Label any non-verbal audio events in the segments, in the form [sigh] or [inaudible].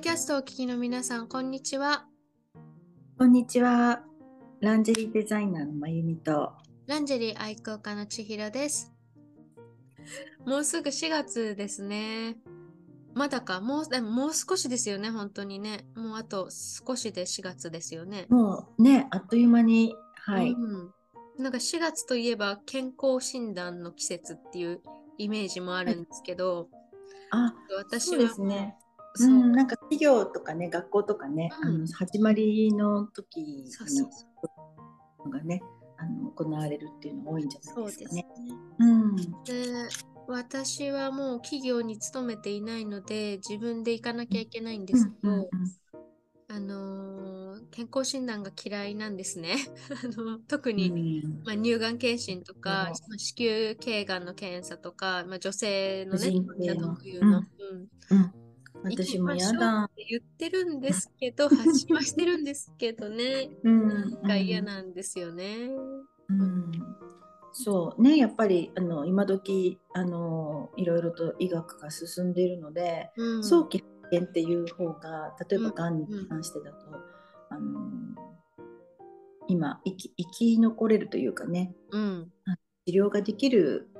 ドキャストをお聞きの皆さん、こんにちは。こんにちは。ランジェリーデザイナーのまゆみと。ランジェリー愛好家の千尋です。もうすぐ4月ですね。まだか、もうでももう少しですよね、本当にね。もうあと少しで4月ですよね。もうね、あっという間に、はい。うんなんか4月といえば健康診断の季節っていうイメージもあるんですけど、あ、私はそうですね。う、ん、なんか企業とかね、学校とかね、うんあの始まりの時にそうそうそうのがね、あの行われるっていうのが多いんじゃそうですねないですかね。。うん。で私はもう企業に勤めていないので自分で行かなきゃいけないんですけど、うんうんあのー健康診断が嫌いなんですね。[laughs] あの特うに、んまあ、乳がん検診とか、子宮頸がんの検査とか、まあ、女性のね、特有の、ううんうん。私もやだ。っ。て言ってるんですけど、[laughs] 発信はしてるんですけどね、うん。なんか嫌なんですよね。うん。そうね。やっぱりあの今時あのいろいろと医学が進んでいるので、うん。早期発見っていう方が例えばうん。がんに関してだと、あの今生き生き残れるというかね。うん。治療ができる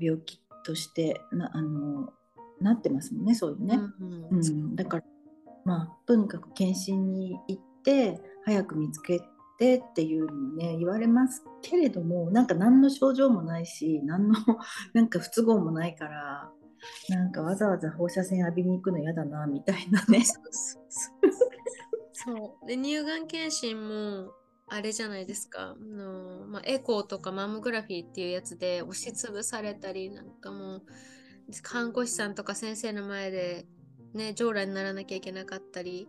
病気としてなあのなってますもんねそういうね。うんうん、だからまあとにかく検診に行って早く見つけてっていうのもね言われますけれどもなんか何の症状もないし何の [laughs] なんか不都合もないからなんかわざわざ放射線浴びに行くの嫌だなみたいなね。そうで乳がん検診もあれじゃないですか。あの、まあ、エコーとかマンモグラフィーっていうやつで押しつぶされたりなんかもう看護師さんとか先生の前でね将来にならなきゃいけなかったり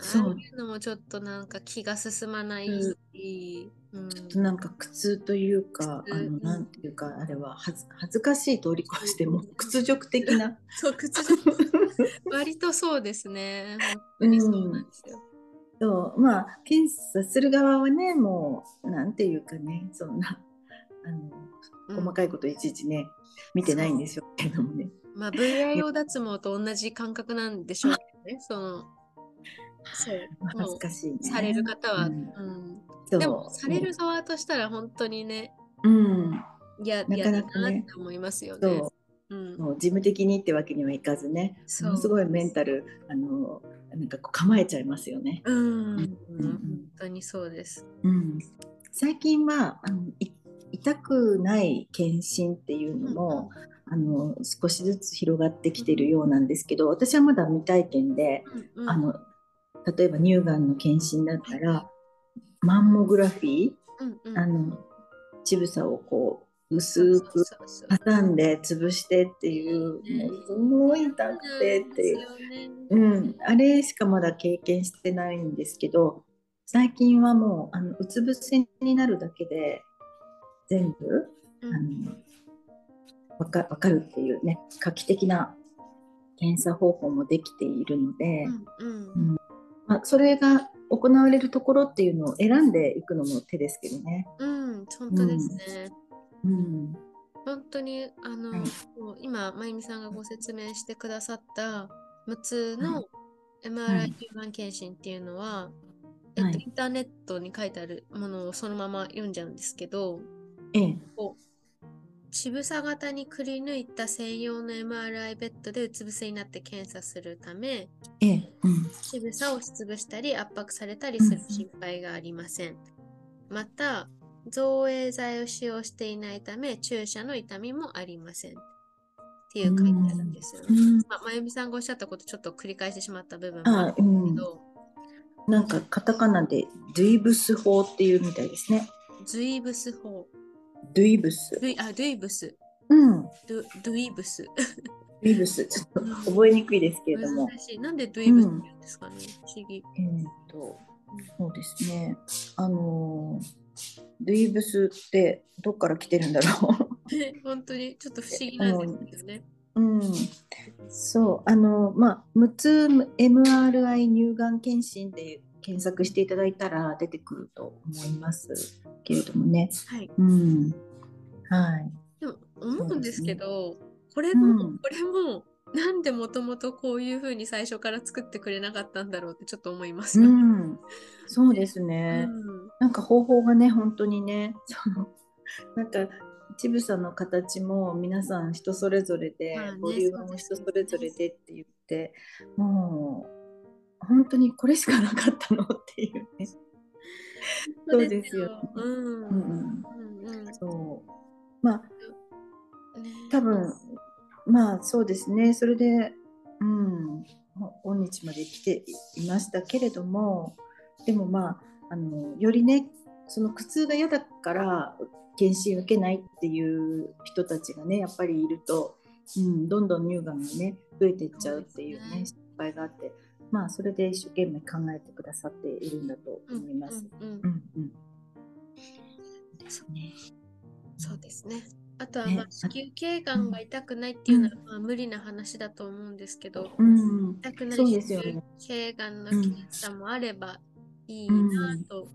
そう。いうのもちょっとなんか気が進まないし、うん。ちょっとなんか苦痛というか、あうんのなんていうかあれは恥ず恥ずかしい通り越しても屈辱的な。[laughs] そう屈辱。割とそうですね。本当にそうなんですよ、そう。まあ検査する側はねもうなんていうかねそんなあのうん。細かいこといちいちね、見てないんでしょうけどもね。まあ VIO 脱毛と同じ感覚なんでしょうけどね、[laughs] その、そう、まあ恥ずかしいね。される方は、ううん。うでも、される側としたら本当にね、う。ん、嫌なかなかね思いますよね。そう。うん。もう事務的にってわけにはいかずね、すごいメンタルあのなんか構えちゃいますよね。うん、うん。本当にそうです。うん、最近はあのい痛くない検診っていうのも、あの少しずつ広がってきてるようなんですけど私はまだ未体験で、うんうん。あの例えば乳がんの検診だったらマンモグラフィーうんうん。あの乳房をこう薄く挟んで潰してっていうね。もうすごい痛くてっていう、うん、あれしかまだ経験してないんですけど最近はもうあのうつ伏せになるだけで全部うん。あのわかわかるっていうね画期的な検査方法もできているので、うんうん。まあ、それが行われるところっていうのを選んでいくのも手ですけどね。うん、うん、本当ですね。うん。本当にあの、はい。今まゆみさんがご説明してくださった6つはのは MRI い乳がん検診っていうのは、えっと、はいインターネットに書いてあるものをそのまま読んじゃうんですけどええこう乳房型にくり抜いた専用の MRI ベッドでうつ伏せになって検査するためええうん乳房を押しつぶしたり圧迫されたりするうん心配がありません。また、造影剤を使用していないため注射の痛みもありません。っていう書いてあるんですよね。うんまあ、まゆみさんがおっしゃったことちょっと繰り返してしまった部分もあるあうんなんかカタカナでドゥイブス法っていうみたいですね。ズイブス法。ドゥイブス。ドゥイあ、ドゥイブス。うん。ドゥドゥイブス。ドゥイブス。ちょっと覚えにくいですけれども。難しい。なんでドゥイブスって言うんですかね、不思議。えーっと、そうですね。あのードゥイブスってどっから来てるんだろ [laughs] 本当にちょっと不思議なんですよね。う。うん。そう。あのまあ、6つ MRI 乳がん検診で検索していただいたら出てくると思いますけれどもね。はい。うん。はい。でも思うんですけど、これうも、んこれもなんでもともとこういうふうに最初から作ってくれなかったんだろうってちょっと思いますうよ。ん、そうですうね。んなんか方法がね、本当にね、そのなんかちぶさの形も皆さん人それぞれで、まあねボリュームも人それぞれでって言って、もう本当にこれしかなかったのっていうね。[laughs] そうですよ。うん。うんうん。うんそう。まあね多分まあそうですね。それでうん。今日まで来ていましたけれどもでもまああのよりねその苦痛が嫌だから検診受けないっていう人たちがねやっぱりいると、うん、どんどん乳がんがね増えていっちゃうっていうね。失敗があってまあそれで一生懸命考えてくださっているんだと思います。うんうんうんうんうんですね。そうですね。あとは、ねまあ、子宮頸がんが痛くないっていうのは、まあ、無理な話だと思うんですけど、うん、痛くない子ですよね宮頸がんの検査もあればいいなと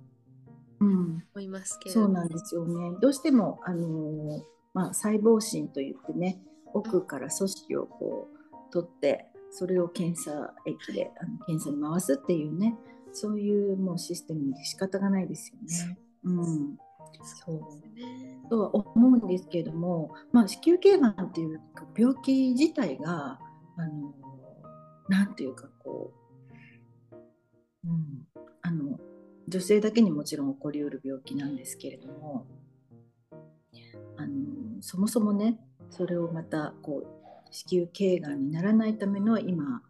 うん思いますけれど、そうなんですよね。どうしても、あのーまあ、細胞診といってね、奥から組織をこう取って、それを検査液であの検査に回すっていうね、そういうもうシステムで仕方がないですよね。う。ん、そうね。とは思うんですけれども、まあ、子宮頸がんっていう病気自体が、あのなんていうかこう、うん、あの女性だけにもちろん起こりうる病気なんですけれどもあのそもそもねそれをまたこう子宮頸がんにならないための今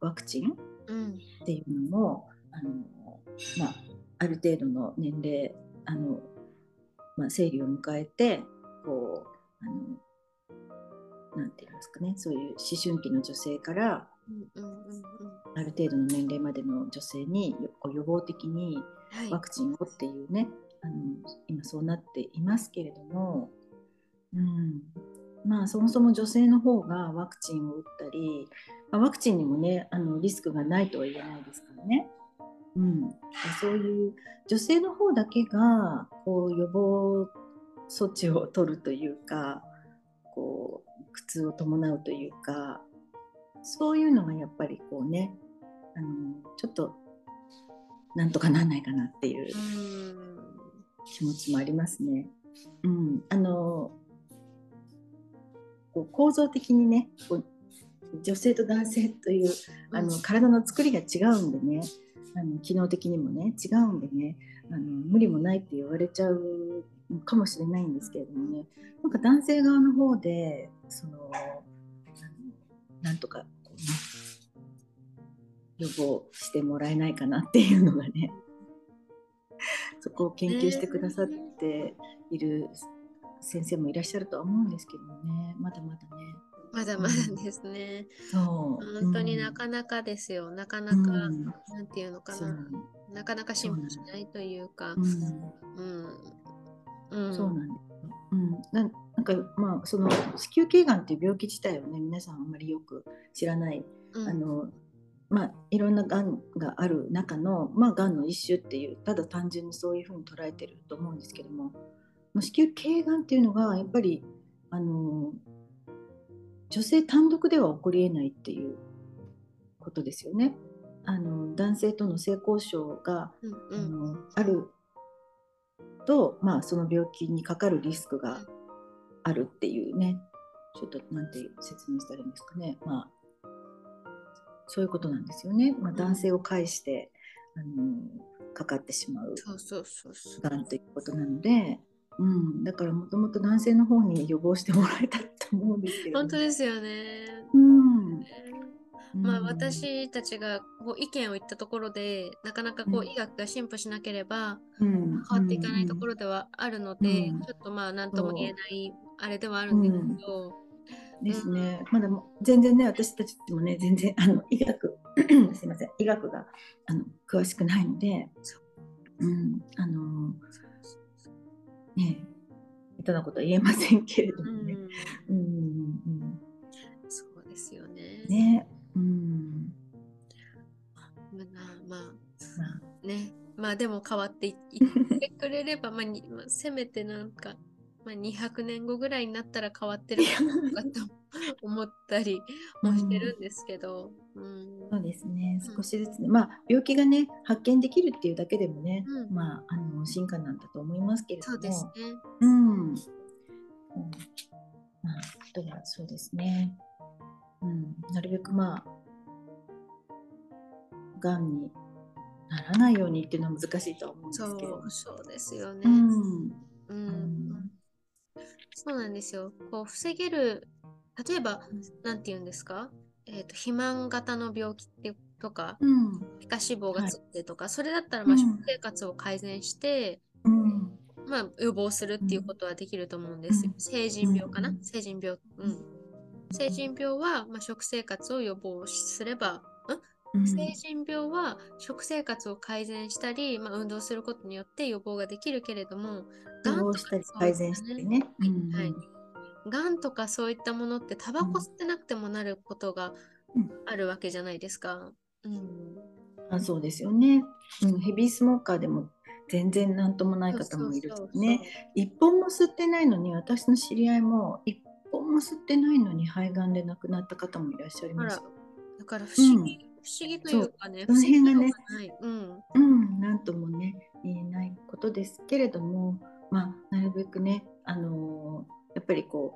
ワクチンうんっていうのもあの、まあ、ある程度の年齢あの、まあ、生理を迎えてこうあのなんて言いますかねそういう思春期の女性からうんうんうんうん。ある程度の年齢までの女性によこう予防的にはい。ワクチンをっていうねあの今そうなっていますけれども、うん、まあそもそも女性の方がワクチンを打ったり、まあ、ワクチンにもねあのリスクがないとは言えないですからね、うん、そういう女性の方だけがこう予防措置を取るというかこう苦痛を伴うというかそういうのがやっぱりこうねあのちょっとなんとかなんないかなっていううん。気持ちもありますね。うん、あのこう構造的にねこう女性と男性というあの体の作りが違うんでねあの機能的にもね違うんでねあの無理もないって言われちゃうかもしれないんですけれどもねなんか男性側の方でそのなんとかこう、ね、予防してもらえないかなっていうのがねそこを研究してくださっている先生もいらっしゃるとは思うんですけどもねまだまだねまだまだですね。そう本当にうんなかなかですよ。なかなか、うんなんていうのかな。なかなか進歩しないというか。うんうん。うん。そうなんですよ。うん、ななんかまあその子宮頸がんっていう病気自体をね皆さんあんまりよく知らない、うんあのまあいろんながんがある中のまあがんの一種っていうただ単純にそういうふうに捉えてると思うんですけどもまあ子宮頸がんっていうのがやっぱりあの女性単独では起こりえないっていうことですよね。あの男性との性交渉がうんあうん。のあると、まあ、その病気にかかるリスクがあるっていうねちょっとなんて説明したらいいんですかね、まあ、そういうことなんですよね、まあ、ん男性を介して、あのかかってしまうそうそうそうそう。がんということなので、うん、だからもともと男性の方に予防してもらえたと思うんですけれども本当ですよね。うん。まあ、うん。私たちがこう意見を言ったところでなかなかこううん。医学が進歩しなければうん。変わっていかないところではあるので、うん。ちょっとまあ何とも言えないあれではあるんですけど、ですね。まだも全然ね、私たちもね、全然あの医学、[clears throat] すいません、医学があの詳しくないので、うん、あのね、下手なことは言えませんけれどうもね。ん、うん、うん、そうですよね。ね、うん、まあまあまあ、ね。まあでも変わっていいってくれれば、まあにまあ、せめてなんか、まあ、200年後ぐらいになったら変わってるかと思ったり [laughs] もしてるんですけど、うん、そうですね。少しずつね、まあ病気がね発見できるっていうだけでもね、うん、まああの進化なんだと思いますけれども。そうですね。うん、うん、まああとはそうですね。うん、なるべくまあがんにならないようにっていうのは難しいと思うんですけど。そうですよね、うん、うん、そうなんですよ。こう防げる例えば何て言うんですか、えーと、肥満型の病気ってとか、うん、皮下脂肪がつってとか、はい、それだったらまあ食生活を改善して、うん、まあ、予防するっていうことはできると思うんですよ。成人病かな、成人病。うん。成人病は、まあ、食生活を予防すれば、うん、成人病は食生活を改善したり、まあ、運動することによって予防ができるけれども、がんとか、改善したりね。はい、がんとかそういったものってタバコ吸ってなくてもなることがあるわけじゃないですか。うん、あそうですよね、うん。ヘビースモーカーでも全然何ともない方もいるしね。一本も吸ってないのに私の知り合いも一本も吸ってないのに肺がんで亡くなった方もいらっしゃいます。だから不思議、うん、不思議というかね、その辺がね、うん、うん、なんともね言えないことですけれども、まあなるべくね、あのー、やっぱりこ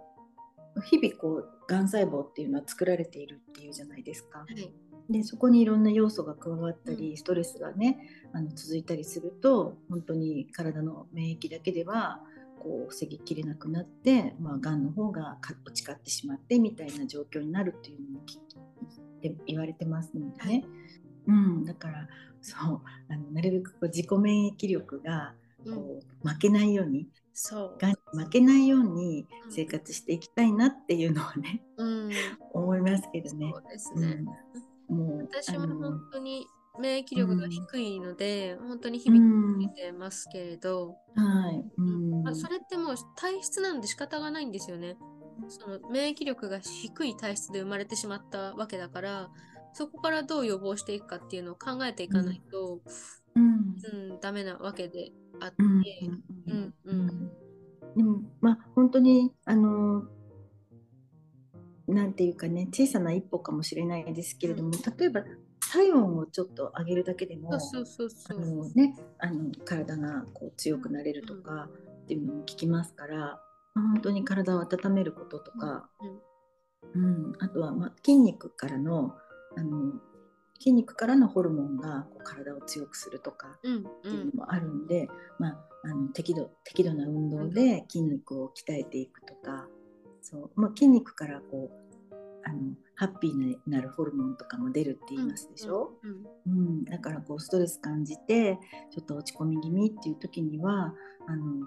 う日々こうがん細胞っていうのは作られているっていうじゃないですか。はい。でそこにいろんな要素が加わったり、ストレスがねあの続いたりすると本当に体の免疫だけではこう防ぎきれなくなって、まあ、がんの方が落ちってしまってみたいな状況になるっていうのもって言われてますのでね、うん、だからそうあのなるべくこう自己免疫力がこう、負けないようにそう。がんに負けないように生活していきたいなっていうのはね、うん、思いますけどね。そうですね、うん、もう私も本当に免疫力が低いので、うん、本当に響いてますけれど、うん、はい、うん、それってもう体質なんで仕方がないんですよね。その免疫力が低い体質で生まれてしまったわけだからそこからどう予防していくかっていうのを考えていかないと、うん。うん、ダメなわけであって、うんうんでもまあ本当にあのなんていうかね小さな一歩かもしれないですけれども、例えば体温をちょっと上げるだけでも体がこう強くなれるとかっていうのも聞きますから、まあ、本当に体を温めることとか、うん、うん、あとは、まあ、筋肉からのあの筋肉からのホルモンがこう体を強くするとかっていうのもあるんで、まあ、あの適度適度な運動で筋肉を鍛えていくとかそう、まあ、筋肉からこうあのハッピーになるホルモンとかも出るって言いますでしょ、うん、うん。うん、だからこうストレス感じてちょっと落ち込み気味っていう時にはあの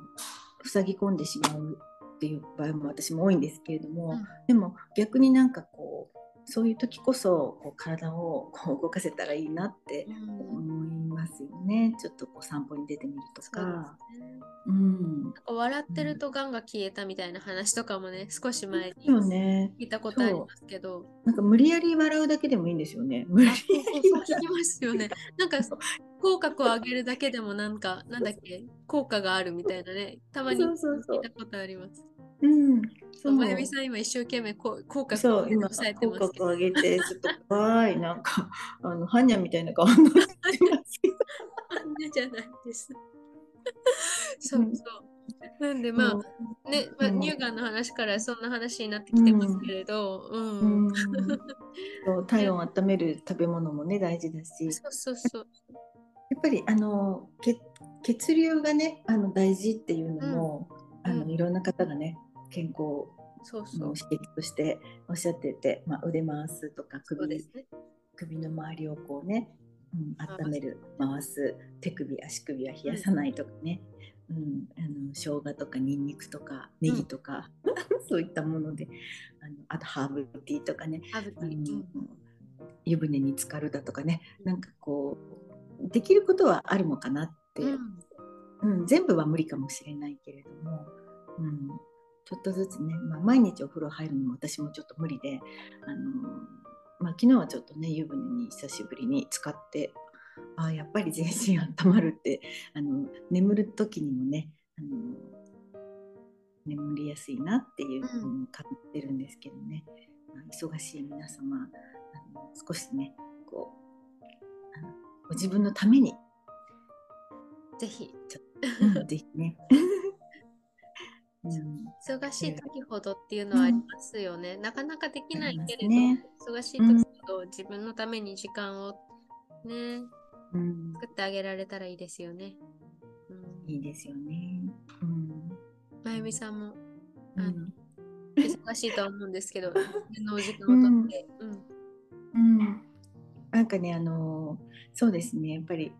塞ぎ込んでしまうっていう場合も私も多いんですけれども、うん、でも逆になんかこうそういう時こそこう体をこう動かせたらいいなって思いますよね、ちょっとこう散歩に出てみるとか。うん、笑ってるとがんが消えたみたいな話とかもね、少し前に聞いたことありますけど、なんか無理やり笑うだけでもいいんですよね。無理やり聞きますよね。なんか口角を上げるだけでもなんかなんだっけ効果があるみたいなね、たまに聞いたことあります。そうん、そう。まゆみさん今一生懸命口角を抑えてます口角を上げてちょっと怖いなんかあのハニャみたいな顔になってますハニャじゃないです。そうそう。なんでまあ、ね、まあ、乳がんの話からそんな話になってきてますけれど、うん。うん [laughs] そう体温を温める食べ物もね大事だし。そうそうそう。やっぱりあの血血流がねあの大事っていうのも、うん、あのいろんな方がね健康そうそう刺激としておっしゃってて、まあ、腕回すとか首,、ね、首の周りをこうね、うん、温める回す。手首足首は冷やさないとかね、うん、うん、あの生姜とかにんにくとかネギとか、うん、[laughs] そういったものであのあとハーブティーとかね、うん、湯船に浸かるだとかね、うん、なんかこうできることはあるのかなって、うん全部は無理かもしれないけれども、うん、ちょっとずつね、まあ、毎日お風呂入るのも私もちょっと無理で、あのまあ、昨日はちょっとね湯船に久しぶりに使ってあやっぱり全身温まるってあの眠る時にもねあの眠りやすいなっていうのを感じてるんですけどね。忙しい皆様あの少しねこうあのご自分のためにぜひ。うんぜひね。[laughs] うん忙しい時ほどっていうのはありますよね。なかなかできないけれど、ね。忙しい時ほど自分のために時間をね、うん。作ってあげられたらいいですよね。うん、いいですよね。うん。まゆみさんもあのうん忙しいとは思うんですけど、[laughs] 自分のお時間をとって、うん。うん、なんかねあのそうですね。やっぱり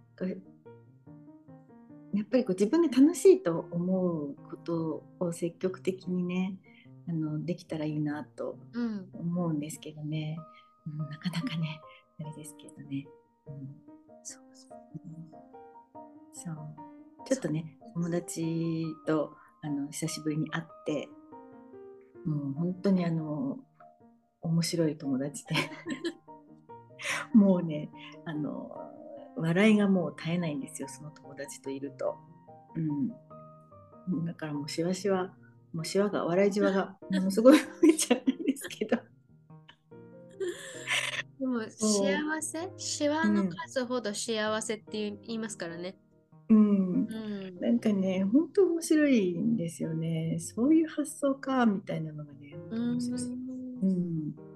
やっぱりこう自分で楽しいと思うことを積極的にねあのできたらいいなとうん、思うんですけどね、うん、なかなかねあれですけどね、うん。そう。そう。ちょっとね友達とあの久しぶりに会ってもう本当にあの面白い友達で。[laughs] もうねあの笑いがもう絶えないんですよその友達といると、うん、だからもうしわしわもうしわが笑いじわが [laughs] ものすごい増えちゃうんですけど。でも幸せ？シワの数ほど幸せって言いますからね。うん。うん。なんかね、本当面白いんですよね。そういう発想かみたいなのがね、面白いうん、うん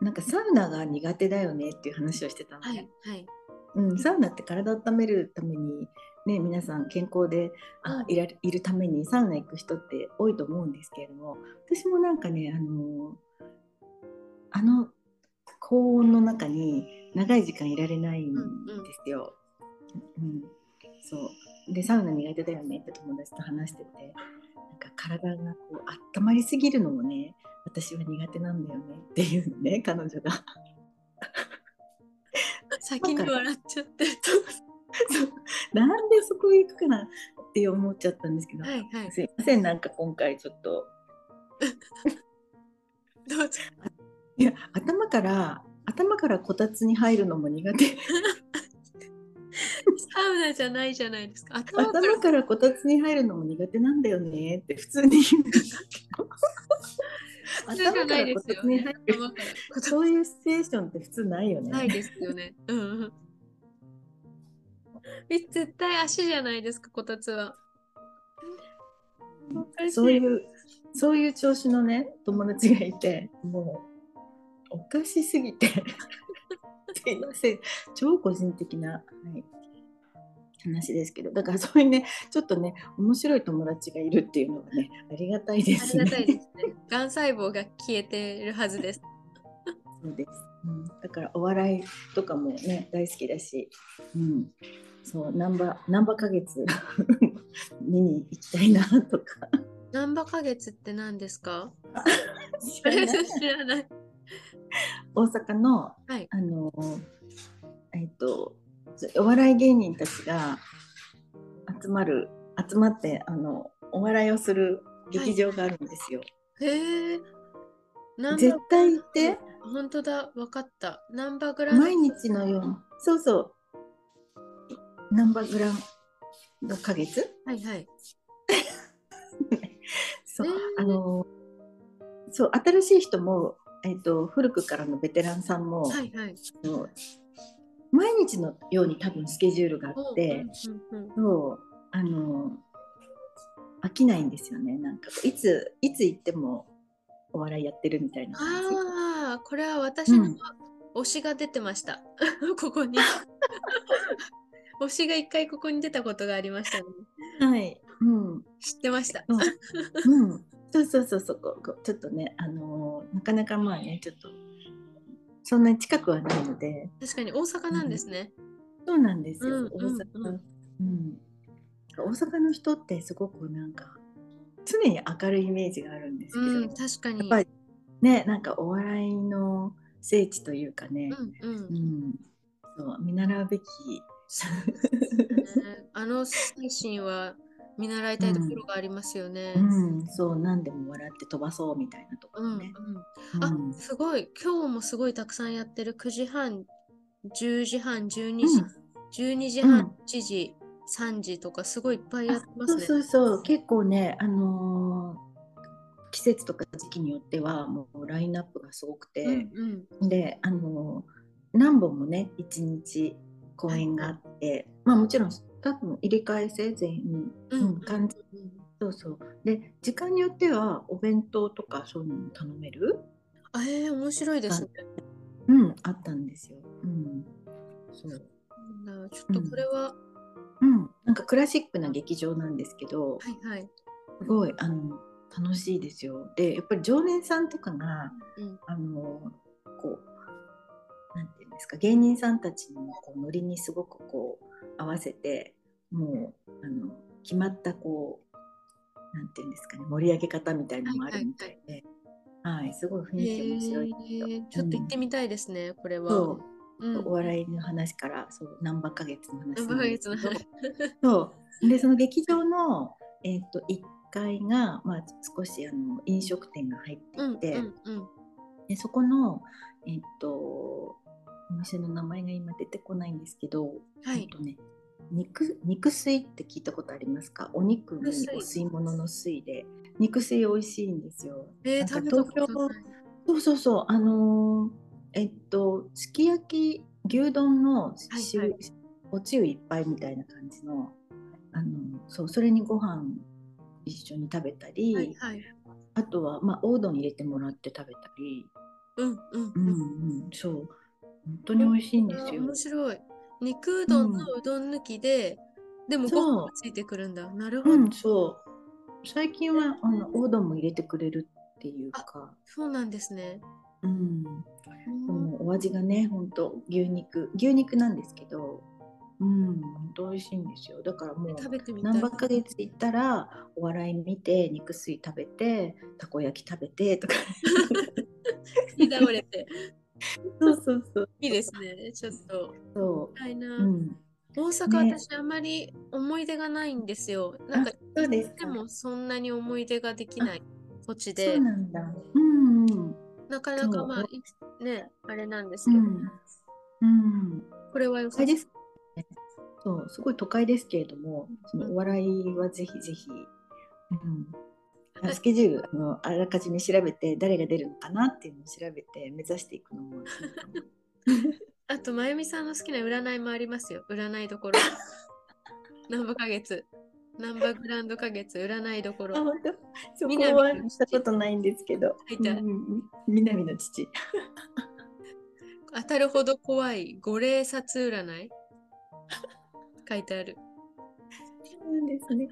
なんかサウナが苦手だよねっていう話をしてたのはいね。はい。うん、サウナって体を温めるために、ね、皆さん健康であうんいらいるためにサウナ行く人って多いと思うんですけれども、私もなんかね、あの、あの高温の中に長い時間いられないんですよ。うんそうでサウナ苦手だよねって友達と話しててか体がこう温まりすぎるのもね私は苦手なんだよねっていうのね彼女が。[laughs] 先に笑っちゃってる。[laughs] そうなんでそこ行くかな？って思っちゃったんですけど、はいはい。すいませんなんか今回ちょっと [laughs] どうぞ。いや頭から頭からこたつに入るのも苦手サウナじゃないじゃないですか。頭から頭からこたつに入るのも苦手なんだよねって普通に言うんだけど頭からこた。つに入る頭からそういうシチュエーションって普通ないよね。ないですよね。うん絶対足じゃないですか、こたつは。そういうそういう調子のね友達がいてもうおかしすぎてすいません超個人的な、はい、話ですけどだからそういうねちょっとね面白い友達がいるっていうのがねありがたいですね。ありがたいですね。がん細胞が消えてるはずです。そうです、うん、だからお笑いとかもね大好きだし、うん、そうナンバナンバ花月 [laughs] 見に行きたいなとか。ナンバ花月って何ですか？知らない。[laughs] 大阪のはい。あのえっとお笑い芸人たちが集まる集まってあのお笑いをする劇場があるんですよ。へえ。ナンバ絶対行って本当だ、わかった。ナンバグランド毎日のようにそうそうナンバーグランド花月？はいはい。[laughs] そう、ねあのそう新しい人も、えっと古くからのベテランさんも、はいはい。毎日のように多分スケジュールがあって。うんうんうんそうあの飽きないんですよねなんかいついつ行ってもお笑いやってるみたいな感じああ、これは私のうん推しが出てました。[laughs] ここに。[laughs] 推しが一回ここに出たことがありましたね。はい、うん知ってました。うんうん、そうそうそうそう。こちょっとねあのーなかなかまあねちょっとそんなに近くはないので。確かに大阪なんですね。そうなんですよ、うん大阪、うん。うんうん。大阪の人ってすごくなんか常に明るいイメージがあるんですけど、うん、や確かに。っぱりねなんかお笑いの聖地というかね、うんうん。う。ん、そう見習うべき。ね。あの精神は見習いたいところがありますよね。うん、そう何でも笑って飛ばそうみたいなとこうんうん。ろね。あ、すごい。今日もすごいたくさんやってる。9時半、10時半、12時、12時半、1時、3時とかすごいいっぱいやってますね。そうそうそう。結構ねあのー季節とか時期によってはもうラインナップがすごくて、うんうん。であの何本もね一日公演があって、まあもちろん多分入れ替え制全員、うん。うん感じそうそう。で時間によってはお弁当とかそういうのも頼める？あえー、面白いですね。うんあったんですよ。うん、そう。なんだ。ちょっとこれは、うん、なんかクラシックな劇場なんですけどはいはい。すごいあの楽しいですよ。でやっぱり常連さんとかがうん。あのこうなんていうんですか芸人さんたちのこうノリにすごくこう合わせてもうあの決まったこうなんていうんですかね盛り上げ方みたいなのもあるみたいで、はいすごい雰囲気面白いちょっと行ってみたいですね、これは。そううん。お笑いの話からそう何ばか月の話何なんヶ月のですけど話。[laughs] そうでその劇場の、えー、と1階が、まあ、少しあの飲食店が入ってうんいて、うんうん。でそこの、えっとお店の名前が今出てこないんですけど、はいとね、肉肉水って聞いたことありますか？お肉にお吸い物の水で肉水美味しいんですよ。えー、なんか食べたことない。そうそうそうあのーえっとすき焼き牛丼の汁、はいおつゆいっぱいみたいな感じのあのそうそれにご飯一緒に食べたり、はいはい。あとは、まあ、おうどん入れてもらって食べたり、うんうんうんうん。うん、そう本当に美味しいんですよ。面白い。肉うどんのうどん抜きで、でもそうご飯がついてくるんだ。なるほど。うん、そう最近はあのおうどんも入れてくれるっていうか、そうなんですね。うん、うんもうお味がね本当牛肉牛肉なんですけど、うん、本当美味しいんですよだからもう食べてみたい。何ばか月行ったらお笑い見て肉水食べてたこ焼き食べてとか [laughs] に倒れて。そうそうそう。いいですね。ちょっと。そたいな。う、うん、大阪、ね。私あまり思い出がないんですよ。なんかあそうですか。でもそんなに思い出ができない土地そでう、なんだ。うんうん。なかなかそう。まあいねあれなんですけど、うん、うん、これは良さです。ねそうすごい都会ですけれどもそのお笑いはぜひぜひ、うん、あスケジュールあのあらかじめ調べて誰が出るのかなっていうのを調べて目指していくのも [laughs] あと、まゆみさんの好きな占いもありますよ。占いどころ。ナンバ花月。ナンバグランド花月、占いどころ。あ本当？そこ南はしたことないんですけど。南の父。[laughs] 当たるほど怖い。五霊札占い。[laughs] 書いてある。そうなんですね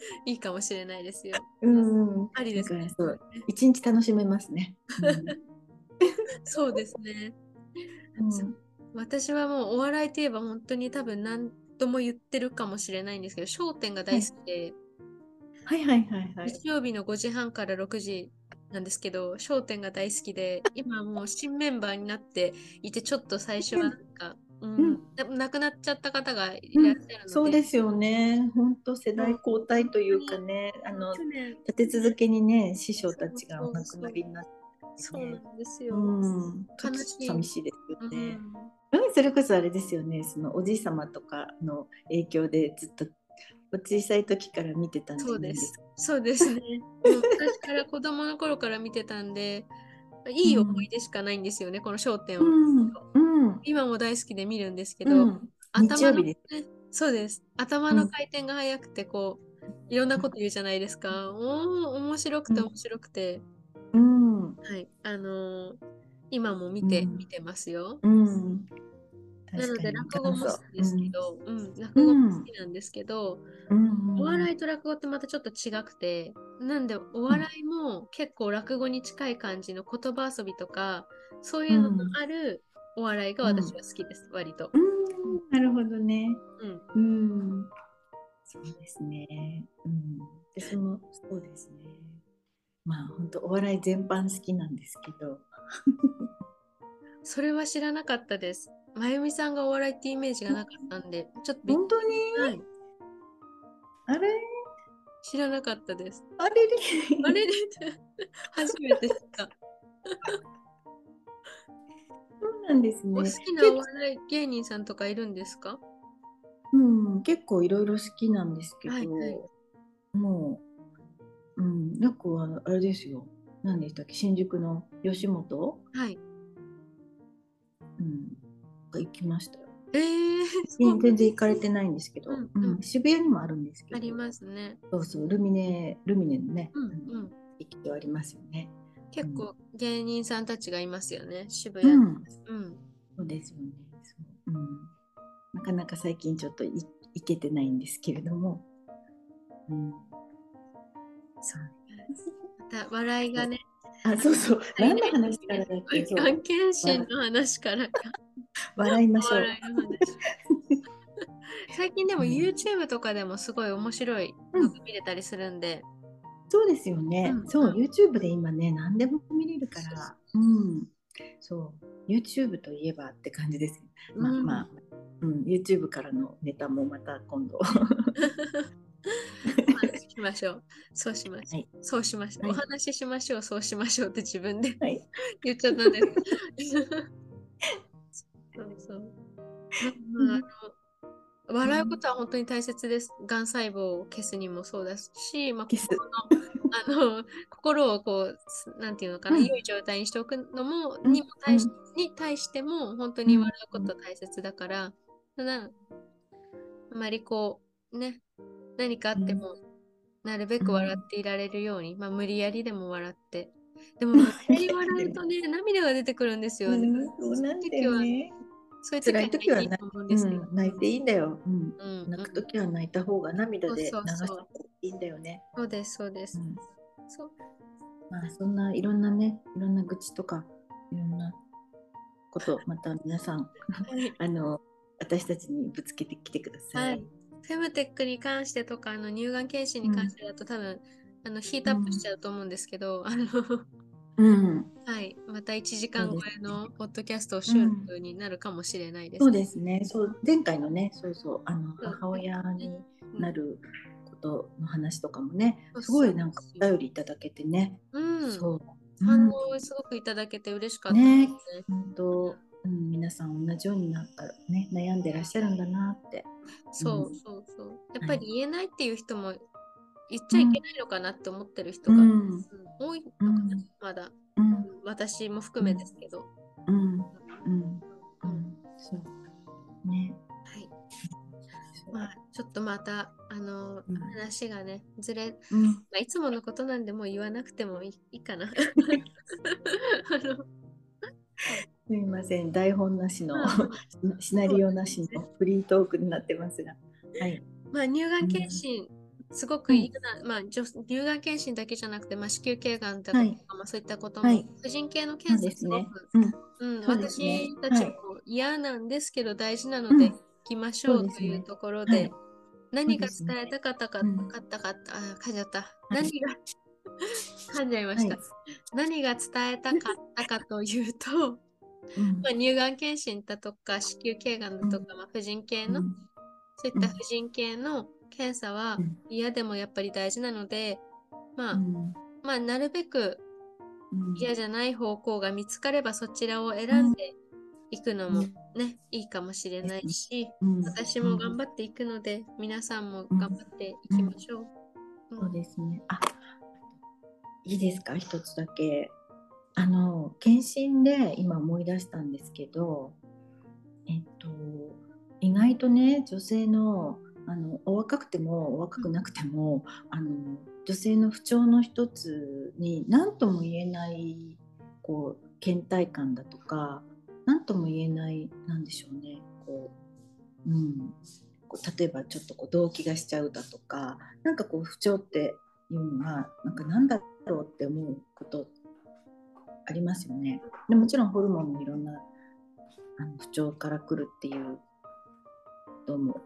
[laughs] いいかもしれないですよ。うん、うん、ありですね。そう一日楽しめますね、[laughs] そうですね。私はもうお笑いといえば本当に多分何度も言ってるかもしれないんですけど、笑点が大好きで、はい。はいはいはい日曜日の5時半から6時なんですけど、笑点が大好きで、今もう新メンバーになっていて、ちょっと最初はなんか、うん。うん。でも亡くなっちゃった方がいらっしゃるので、そうですよね。本当世代交代というかね。あの去年。立て続けにね師匠たちがお亡くなりになって、そうなんですよ。うん、悲しい。寂しいですよね。うん。うんそれこそあれですよね。そのおじい様とかの影響でずっとお小さい時から見てたんじゃそうです。そうですね。[laughs] もう昔から子供の頃から見てたんで、いい思い出しかないんですよね、この商店を。うん。うん今も大好きで見るんですけど、うん、日頭の、そうです。頭の回転が速くて、こう、いろんなこと言うじゃないですか。おー、面白くてうん。面白くて、うん。はい。あのー今も見て、うん。見てますよ。うん、なので、落語も好きですけど、う。ん、落語も好きなんですけど、うん、お笑いと落語ってまたちょっと違くて、なんでお笑いも結構落語に近い感じの言葉遊びとか、そういうのもあるお笑いが私は好きです、割と。うん、なるほどね。うん。うん、そうですね。うん、でそのそうですね。まあ本当お笑い全般好きなんですけど。[laughs] それは知らなかったです。まゆみさんがお笑いってイメージがなかったんで、ちょっと本当に、はい、あれ？知らなかったです。あれ？れ [laughs] あれ？で [laughs] 初めて知った。なんですね。お好きなお笑い芸人さんとかいるんですか？うん、結構いろいろ好きなんですけど、はいはいもう、うん、うん、よくあのあれですよ。何でしたっけ？新宿の吉本、はい。うん、が行きましたよ。えー、全然行かれてないんですけど、うんうん渋谷にもあるんですけど。ありますね。そうそう、ルミネ、ルミネのね、うんうん。駅とありますよね。結構芸人さんたちがいますよね、渋谷。うん、うん。そうですよね。そう、うん。なかなか最近ちょっとい行けてないんですけれども。うん。そう。また笑いがね、あ、そうそう。何の話からだっけ？そうがん検診の話からか。笑いましょう。最近でもうん YouTube とかでもすごい面白いのが見れたりするんで、そうですよね。うんそう、YouTube で今ね、何でも見れるから。うん。そう、YouTube といえばって感じですよ。まあ、うんまあ、うん、YouTube からのネタもまた今度。[laughs] ししましょう。そうしましょう。はいそうしましょう。はいお話ししましょう。そうしましょうって自分ではい。[laughs] 言っちゃったんです。[laughs] そうそう。まああの笑うことは本当に大切です。がん細胞を消すにもそうだし、まあ、心のあの心をこう、すなんていうのかな、うん良い状態にしておくのも、うんにも対しうに対しても本当に笑うこと大切だから、ただ、あまりこう、ね、何かあっても、なるべく笑っていられるように、まあ無理やりでも笑って。でも、無理やり笑うとね、涙が出てくるんですよね。うんそうなんだよね。そういう辛い時は泣いていいんだよ。うん。うん泣く時は泣いた方が涙で流した方がいいんだよね。そうです、そうです。うんそうまあそんないろんなね、いろんな愚痴とかいろんなこと [laughs] また皆さんはい [laughs] あの私たちにぶつけてきてくださ。はいい。フェムテックに関してとか、あの乳がん検診に関してだと、多分あのヒートアップしちゃうと思うんですけど、あのうん。はい、また1時間超えのポッドキャスト収録になるかもしれないです。そうですね。そう前回のね、そうそうあの母親にうんなることの話とかもね、すごいなんかお便りいただけてね。うん、そう。反うん応をすごくいただけて嬉しかったですね。本当、うん、皆さん同じようになんかね悩んでらっしゃるんだなって。そううんそうそう。やっぱり言えないっていう人も言っちゃいけないのかなって思ってる人が、多いのかな、うんまだ。うん私も含めですけど。うんうんうんうんそうね。はい。まあ、ちょっとまた、あの、うん話がね、ずれ、うんまあ、いつものことなんでもう言わなくてもいいかな。[laughs] すみません台本なしのうんシナリオなしのフリートークになってますが。はい。まあ、乳がん検診、すごくいいな、まあ、女乳がん検診だけじゃなくて、まあ、子宮頸がんだとか、はい。まあ、そういったことも、はい。婦人系の検査ですごく、。うん。うん、そうですね。私たちも嫌なんですけど、大事なので、うん。行きましょそうというところで、はい。何が伝えたかったか、うん。かったかった、あ、噛んじゃった。い。何が、噛んじゃいました。はい。何が伝えたかったかというと、うん。まあ、乳がん検診だとか、子宮頸がんだとか、まあ、婦人系の、うん。そういった婦人系の検査はうん。嫌でもやっぱり大事なので、まあ、うん。まあ、なるべくうん。嫌じゃない方向が見つかればそちらを選んでいくのもね、いいかもしれないし、うん。私も頑張っていくので、皆さんも頑張っていきましょう。うん。そうですね。あ、いいですか、一つだけ。あの検診で今思い出したんですけど、えっと意外とね女性のあのお若くてもお若くなくてもあの女性の不調の一つに何とも言えないこう倦怠感だとか何とも言えないなんでしょうね。こう、うん、こう例えばちょっとこう動悸がしちゃうだとかなんかこう不調っていうのがなんか何だろうって思うことありますよね。でもちろんホルモンのいろんなあの不調から来るっていうことも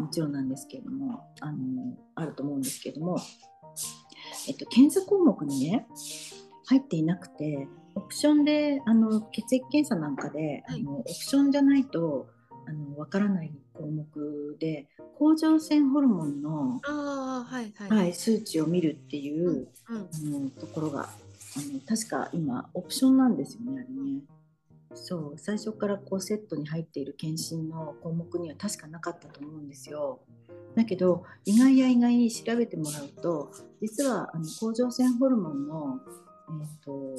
もちろんなんですけれどもあのあると思うんですけれども、えっと、検査項目にね入っていなくてオプションであの血液検査なんかで、はいあのオプションじゃないとあのわからない項目で甲状腺ホルモンの、はいはい。はい、数値を見るっていう、うん、あのところがあの確か今オプションなんですよねあれね。そう最初からこうセットに入っている検診の項目には確かなかったと思うんですよ。だけど意外や意外調べてもらうと実はあの甲状腺ホルモンの、えーと、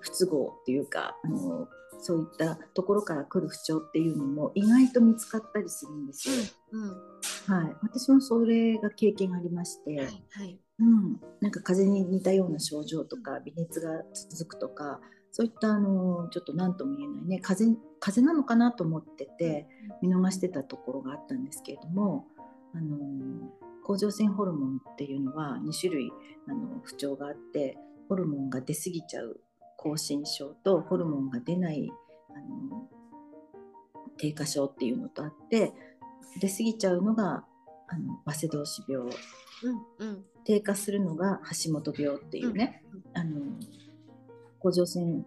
不都合っていうかあのそういったところから来る不調っていうのも意外と見つかったりするんですよ。うんはい、私もそれが経験ありまして、はいはい、うん、なんか風邪に似たような症状とか微熱が続くとかそういったあのちょっと何とも言えないね風邪なのかなと思ってて見逃してたところがあったんですけれどもあの甲状腺ホルモンっていうのは2種類あの不調があってホルモンが出過ぎちゃう亢進症とホルモンが出ないあの低下症っていうのとあって出過ぎちゃうのがあのバセドウ死病、うんうん、低下するのが橋本病っていうね、うんうん、あの甲状腺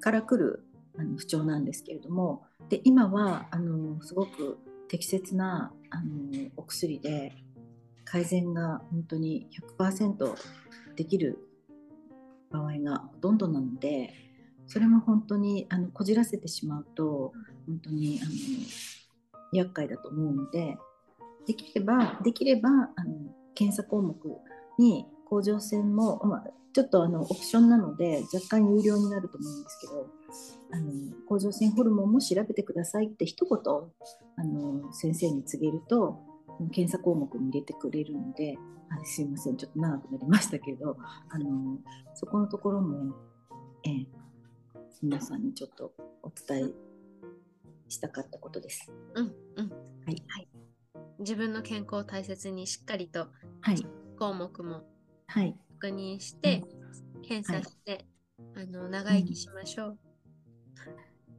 から来るあの不調なんですけれどもで今はあのすごく適切なあのお薬で改善が本当に100%できる場合がほとんどなのでそれも本当にあのこじらせてしまうと本当にあの厄介だと思うのでできればできればあの検査項目に甲状腺も、まあ、ちょっとあのオプションなので若干有料になると思うんですけどあの甲状腺ホルモンも調べてくださいって一言あの先生に告げると検査項目に入れてくれるのであすいませんちょっと長くなりましたけどあのそこのところも、えー、皆さんにちょっとお伝えしたかったことです。うんうん。はい、はい、自分の健康を大切にしっかりと、はい、項目も確認して、うん、検査して、はい、あの長生きしましょう。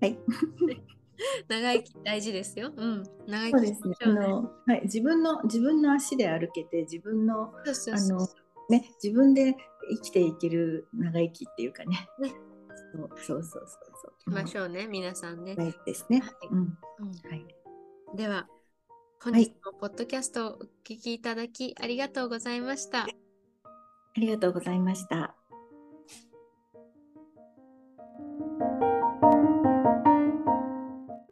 はい。[laughs] 長生き大事ですよ。うん。長生きね、あのはい、自分の自分の足で歩けて自分のあのね自分で生きていける長生きっていうかね。ねそうそうそうそうしましょうね、皆さんね。はいですね。はい。うん。はい。では、本日もポッドキャストをお聞きいただきありがとうございました。ありがとうございました。